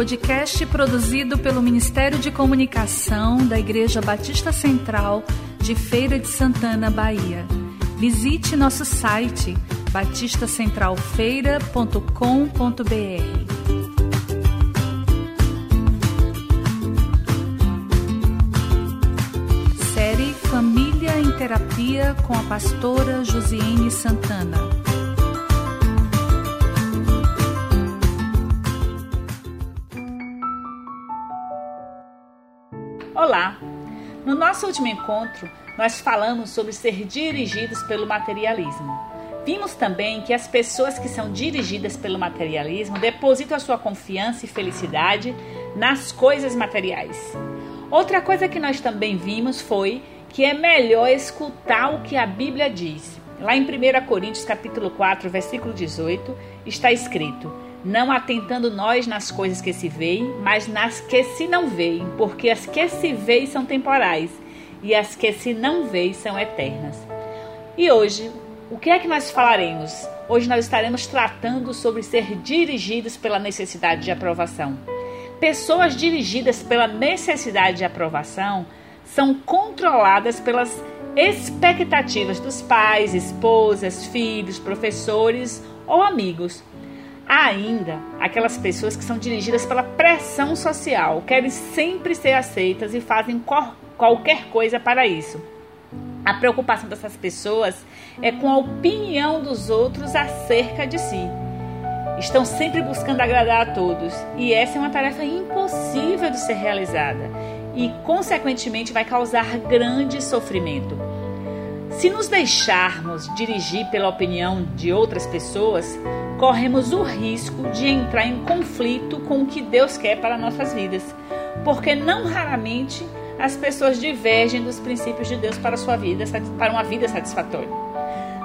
podcast produzido pelo Ministério de Comunicação da Igreja Batista Central de Feira de Santana, Bahia. Visite nosso site batistacentralfeira.com.br. Série Família em Terapia com a pastora Josiane Santana. Olá! No nosso último encontro, nós falamos sobre ser dirigidos pelo materialismo. Vimos também que as pessoas que são dirigidas pelo materialismo depositam a sua confiança e felicidade nas coisas materiais. Outra coisa que nós também vimos foi que é melhor escutar o que a Bíblia diz. Lá em 1 Coríntios capítulo 4, versículo 18, está escrito: Não atentando nós nas coisas que se veem, mas nas que se não veem, porque as que se veem são temporais, e as que se não veem são eternas. E hoje, o que é que nós falaremos? Hoje nós estaremos tratando sobre ser dirigidos pela necessidade de aprovação. Pessoas dirigidas pela necessidade de aprovação são controladas pelas expectativas dos pais, esposas, filhos, professores ou amigos. Há ainda aquelas pessoas que são dirigidas pela pressão social, querem sempre ser aceitas e fazem qualquer coisa para isso. A preocupação dessas pessoas é com a opinião dos outros acerca de si estão sempre buscando agradar a todos, e essa é uma tarefa impossível de ser realizada e, consequentemente, vai causar grande sofrimento. Se nos deixarmos dirigir pela opinião de outras pessoas, corremos o risco de entrar em conflito com o que Deus quer para nossas vidas, porque não raramente as pessoas divergem dos princípios de Deus para sua vida, para uma vida satisfatória.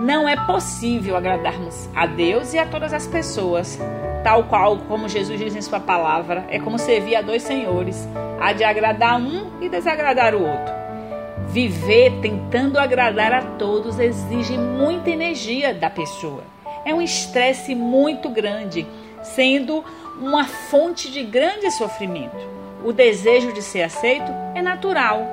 Não é possível agradarmos a Deus e a todas as pessoas, tal qual como Jesus diz em sua palavra, é como servir a dois senhores, há de agradar um e desagradar o outro. Viver tentando agradar a todos exige muita energia da pessoa. É um estresse muito grande, sendo uma fonte de grande sofrimento. O desejo de ser aceito é natural.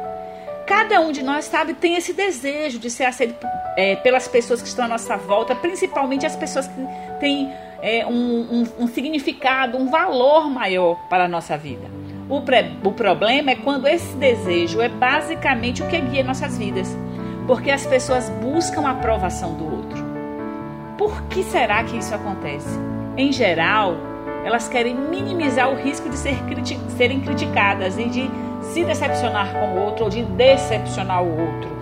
Cada um de nós sabe tem esse desejo de ser aceito é, pelas pessoas que estão à nossa volta, principalmente as pessoas que têm é, um, um, um, significado, um valor maior para a nossa vida. O, pre, o problema é quando esse desejo é basicamente o que guia nossas vidas, porque as pessoas buscam a aprovação do outro. Por que será que isso acontece? Em geral, elas querem minimizar o risco de ser criti serem criticadas e de se decepcionar com o outro ou de decepcionar o outro.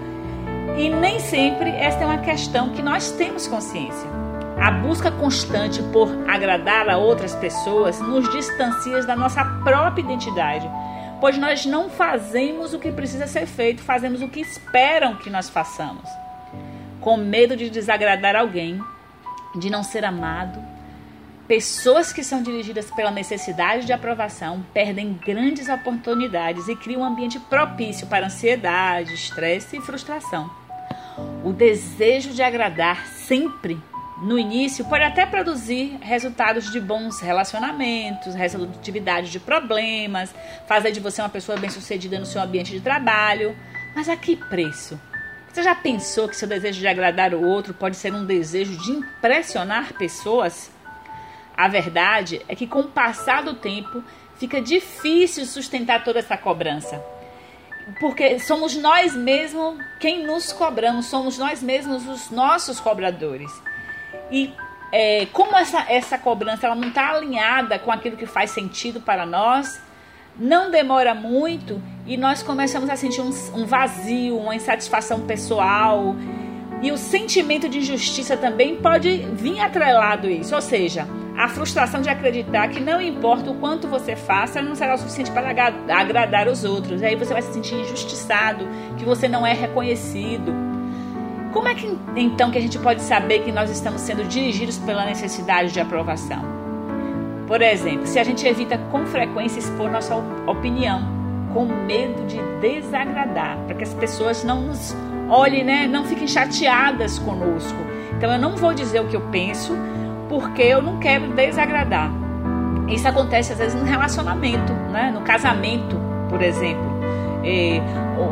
E nem sempre esta é uma questão que nós temos consciência. A busca constante por agradar a outras pessoas nos distancia da nossa própria identidade, pois nós não fazemos o que precisa ser feito, fazemos o que esperam que nós façamos. Com medo de desagradar alguém, de não ser amado, pessoas que são dirigidas pela necessidade de aprovação perdem grandes oportunidades e criam um ambiente propício para ansiedade, estresse e frustração. O desejo de agradar sempre no início pode até produzir resultados de bons relacionamentos, resolutividade de problemas, fazer de você uma pessoa bem-sucedida no seu ambiente de trabalho, mas a que preço? Você já pensou que seu desejo de agradar o outro pode ser um desejo de impressionar pessoas? A verdade é que com o passar do tempo fica difícil sustentar toda essa cobrança porque somos nós mesmos quem nos cobramos, somos nós mesmos os nossos cobradores. E é, como essa, essa cobrança ela não está alinhada com aquilo que faz sentido para nós, não demora muito e nós começamos a sentir um, um vazio, uma insatisfação pessoal. E o sentimento de injustiça também pode vir atrelado isso, ou seja, a frustração de acreditar que não importa o quanto você faça, não será o suficiente para agradar os outros. E aí você vai se sentir injustiçado, que você não é reconhecido. Como é que então que a gente pode saber que nós estamos sendo dirigidos pela necessidade de aprovação? Por exemplo, se a gente evita com frequência expor nossa opinião, com medo de desagradar, para que as pessoas não nos olhem, né, não fiquem chateadas conosco. Então eu não vou dizer o que eu penso, porque eu não quero desagradar. Isso acontece às vezes no relacionamento, né? no casamento, por exemplo.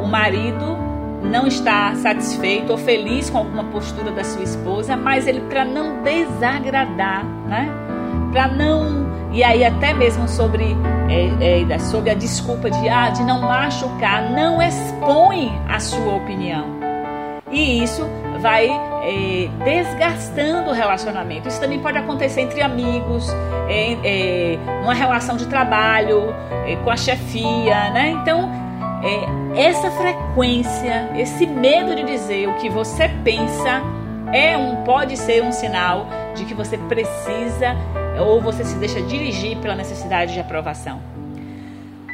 O marido não está satisfeito ou feliz com alguma postura da sua esposa, mas ele para não desagradar, né? Para não e aí até mesmo sobre é, é, sobre a desculpa de ah, de não machucar, não expõe a sua opinião e isso vai é, desgastando o relacionamento. Isso também pode acontecer entre amigos, é, é, numa relação de trabalho, é, com a chefia, né? Então é, essa frequência, esse medo de dizer o que você pensa é um pode ser um sinal de que você precisa ou você se deixa dirigir pela necessidade de aprovação.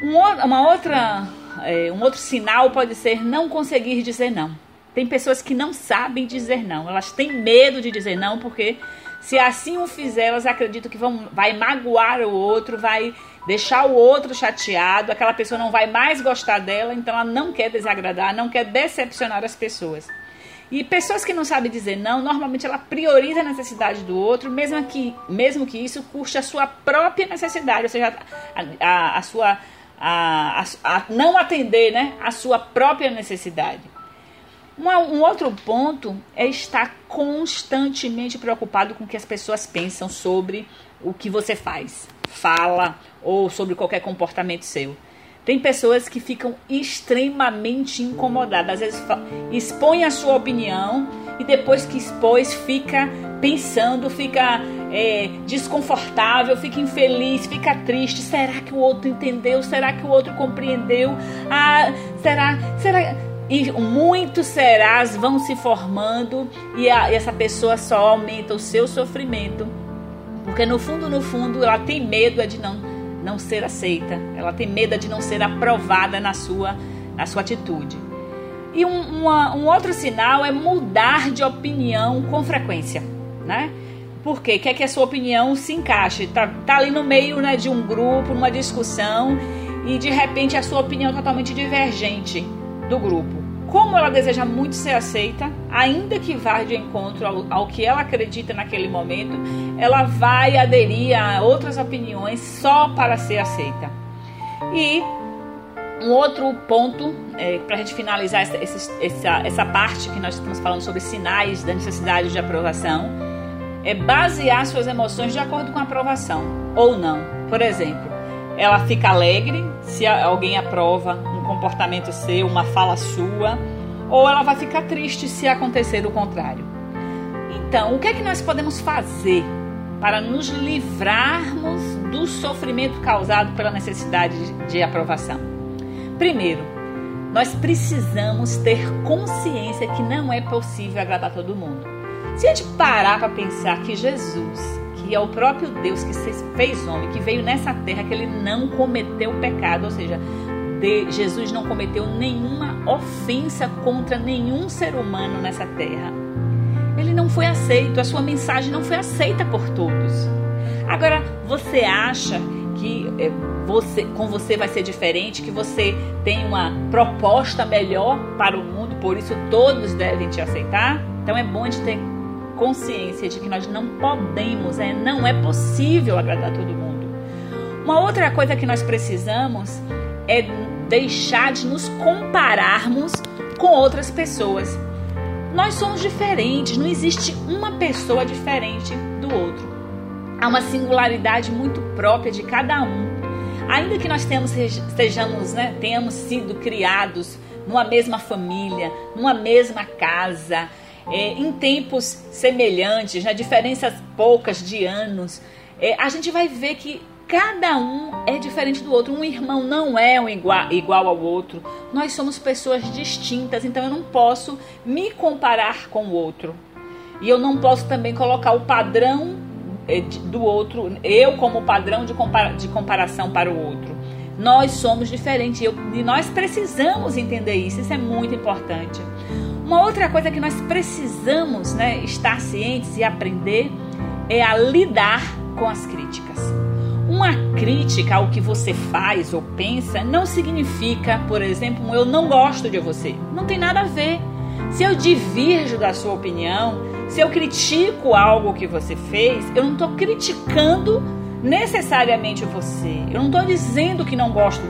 Um, uma outra, é, um outro sinal pode ser não conseguir dizer não. Tem pessoas que não sabem dizer não, elas têm medo de dizer não porque se assim o fizer, elas acreditam que vão, vai magoar o outro, vai deixar o outro chateado, aquela pessoa não vai mais gostar dela, então ela não quer desagradar, não quer decepcionar as pessoas. E pessoas que não sabem dizer não, normalmente ela prioriza a necessidade do outro, mesmo que, mesmo que isso custe a sua própria necessidade, ou seja, a, a, a sua a, a, não atender né, a sua própria necessidade. um outro ponto é estar constantemente preocupado com o que as pessoas pensam sobre o que você faz fala ou sobre qualquer comportamento seu. Tem pessoas que ficam extremamente incomodadas, às vezes expõe a sua opinião e depois que expôs fica pensando, fica é, desconfortável, fica infeliz, fica triste. Será que o outro entendeu? Será que o outro compreendeu? Ah, será? Será? E muitos serás vão se formando e, a, e essa pessoa só aumenta o seu sofrimento porque no fundo, no fundo, ela tem medo de não, não ser aceita. Ela tem medo de não ser aprovada na sua, na sua atitude. E um, uma, um outro sinal é mudar de opinião com frequência, né? Porque quer que a sua opinião se encaixe. Tá, tá ali no meio né, de um grupo, numa discussão, e de repente a sua opinião é totalmente divergente do grupo como ela deseja muito ser aceita, ainda que vá de encontro ao, ao, que ela acredita naquele momento, ela vai aderir a outras opiniões só para ser aceita. E um outro ponto, é, para a gente finalizar essa, essa, essa parte que nós estamos falando sobre sinais da necessidade de aprovação, é basear suas emoções de acordo com a aprovação ou não. Por exemplo, ela fica alegre se alguém aprova comportamento seu, uma fala sua, ou ela vai ficar triste se acontecer o contrário. Então, o que é que nós podemos fazer para nos livrarmos do sofrimento causado pela necessidade de aprovação? Primeiro, nós precisamos ter consciência que não é possível agradar todo mundo. Se a gente parar para pensar que Jesus, que é o próprio Deus que se fez homem, que veio nessa terra, que ele não cometeu pecado, ou seja, de Jesus não cometeu nenhuma ofensa contra nenhum ser humano nessa terra. Ele não foi aceito, a sua mensagem não foi aceita por todos. Agora, você acha que é, você, com você vai ser diferente, que você tem uma proposta melhor para o mundo, por isso todos devem te aceitar? Então é bom de ter consciência de que nós não podemos, é, não é possível agradar todo mundo. Uma outra coisa que nós precisamos é deixar de nos compararmos com outras pessoas. Nós somos diferentes, não existe uma pessoa diferente do outro. Há uma singularidade muito própria de cada um. Ainda que nós tenhamos, sejamos, né, tenhamos sido criados numa mesma família, numa mesma casa, é, em tempos semelhantes, né, diferenças poucas de anos, é, a gente vai ver que Cada um é diferente do outro. Um irmão não é um igual, igual ao outro. Nós somos pessoas distintas, então eu não posso me comparar com o outro. E eu não posso também colocar o padrão eh, do outro, eu como padrão de, compara de comparação para o outro. Nós somos diferentes eu, e nós precisamos entender isso, isso é muito importante. Uma outra coisa que nós precisamos né, estar cientes e aprender é a lidar com as críticas. Uma crítica ao que você faz ou pensa não significa, por exemplo, um eu não gosto de você. Não tem nada a ver. Se eu divirjo da sua opinião, se eu critico algo que você fez, eu não estou criticando necessariamente você. Eu não estou dizendo que não gosto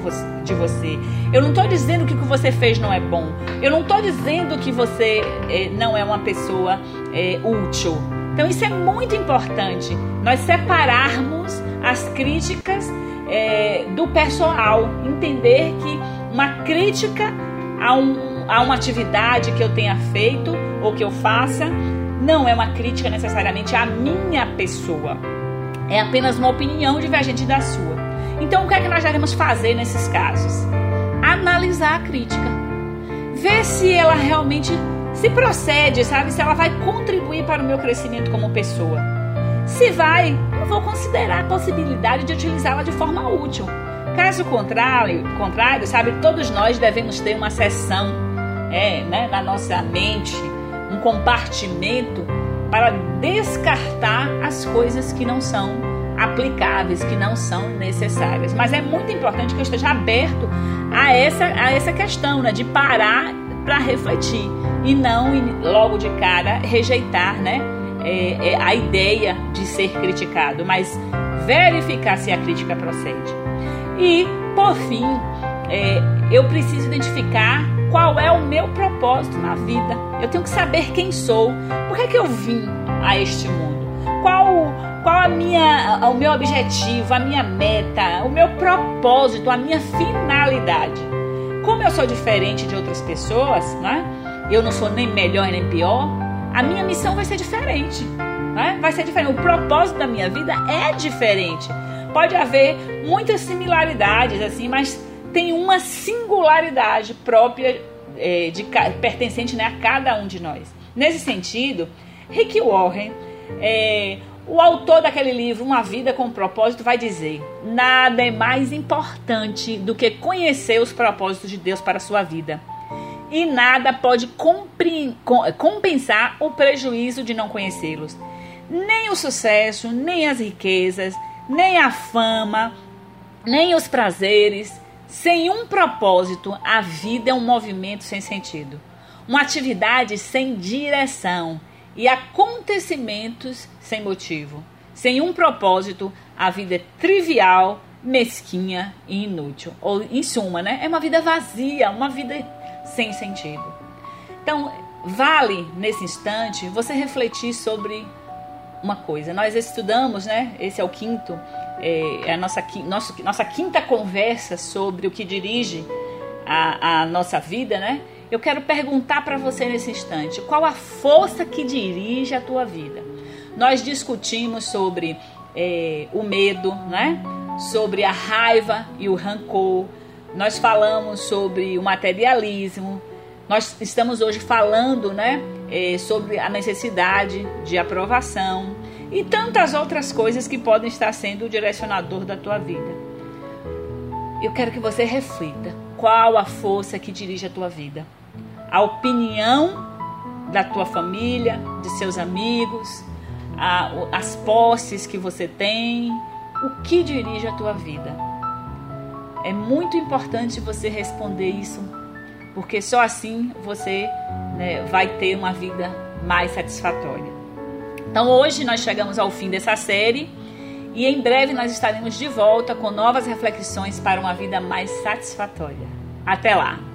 de você. Eu não estou dizendo que o que você fez não é bom. Eu não estou dizendo que você é, não é uma pessoa é, útil. Então isso é muito importante. Nós separarmos as críticas é, do pessoal. Entender que uma crítica a, um, a uma atividade que eu tenha feito ou que eu faça não é uma crítica necessariamente à minha pessoa. É apenas uma opinião divergente da sua. Então, o que é que nós devemos fazer nesses casos? Analisar a crítica. Ver se ela realmente se procede, sabe? Se ela vai contribuir para o meu crescimento como pessoa. Se vai, eu vou considerar a possibilidade de utilizá-la de forma útil. Caso contrário, contrário, sabe, todos nós devemos ter uma sessão é, né, na nossa mente, um compartimento para descartar as coisas que não são aplicáveis, que não são necessárias. Mas é muito importante que eu esteja aberto a essa, a essa questão, né, de parar para refletir e não logo de cara rejeitar, né, é, é, a ideia de ser criticado, mas verificar se a crítica procede. E, por fim, é, eu preciso identificar qual é o meu propósito na vida. Eu tenho que saber quem sou. Por que, é que eu vim a este mundo? Qual, qual a minha, o meu objetivo, a minha meta, o meu propósito, a minha finalidade? Como eu sou diferente de outras pessoas, né? Eu não sou nem melhor nem pior, a minha missão vai ser diferente. Né? Vai ser diferente. O propósito da minha vida é diferente. Pode haver muitas similaridades, assim, mas tem uma singularidade própria é, de, pertencente né, a cada um de nós. Nesse sentido, Rick Warren, é, o autor daquele livro, Uma Vida com Propósito, vai dizer: nada é mais importante do que conhecer os propósitos de Deus para a sua vida. E nada pode compensar o prejuízo de não conhecê-los. Nem o sucesso, nem as riquezas, nem a fama, nem os prazeres, sem um propósito, a vida é um movimento sem sentido, uma atividade sem direção e acontecimentos sem motivo. Sem um propósito, a vida é trivial, mesquinha e inútil. Ou, em suma, né? É uma vida vazia, uma vida sem sentido. Então, vale nesse instante você refletir sobre uma coisa. Nós estudamos, né? Esse é o quinto é, é a nossa, nossa, nossa quinta conversa sobre o que dirige a, a nossa vida, né? Eu quero perguntar para você nesse instante: qual a força que dirige a tua vida? Nós discutimos sobre é, o medo, né? Sobre a raiva e o rancor. Nós falamos sobre o materialismo. Nós estamos hoje falando, né? É, sobre a necessidade de aprovação e tantas outras coisas que podem estar sendo o direcionador da tua vida. Eu quero que você reflita qual a força que dirige a tua vida. A opinião da tua família, de seus amigos, a, as posses que você tem, o que dirige a tua vida. É muito importante você responder isso, porque só assim você né, vai ter uma vida mais satisfatória. Então hoje nós chegamos ao fim dessa série e em breve nós estaremos de volta com novas reflexões para uma vida mais satisfatória. Até lá!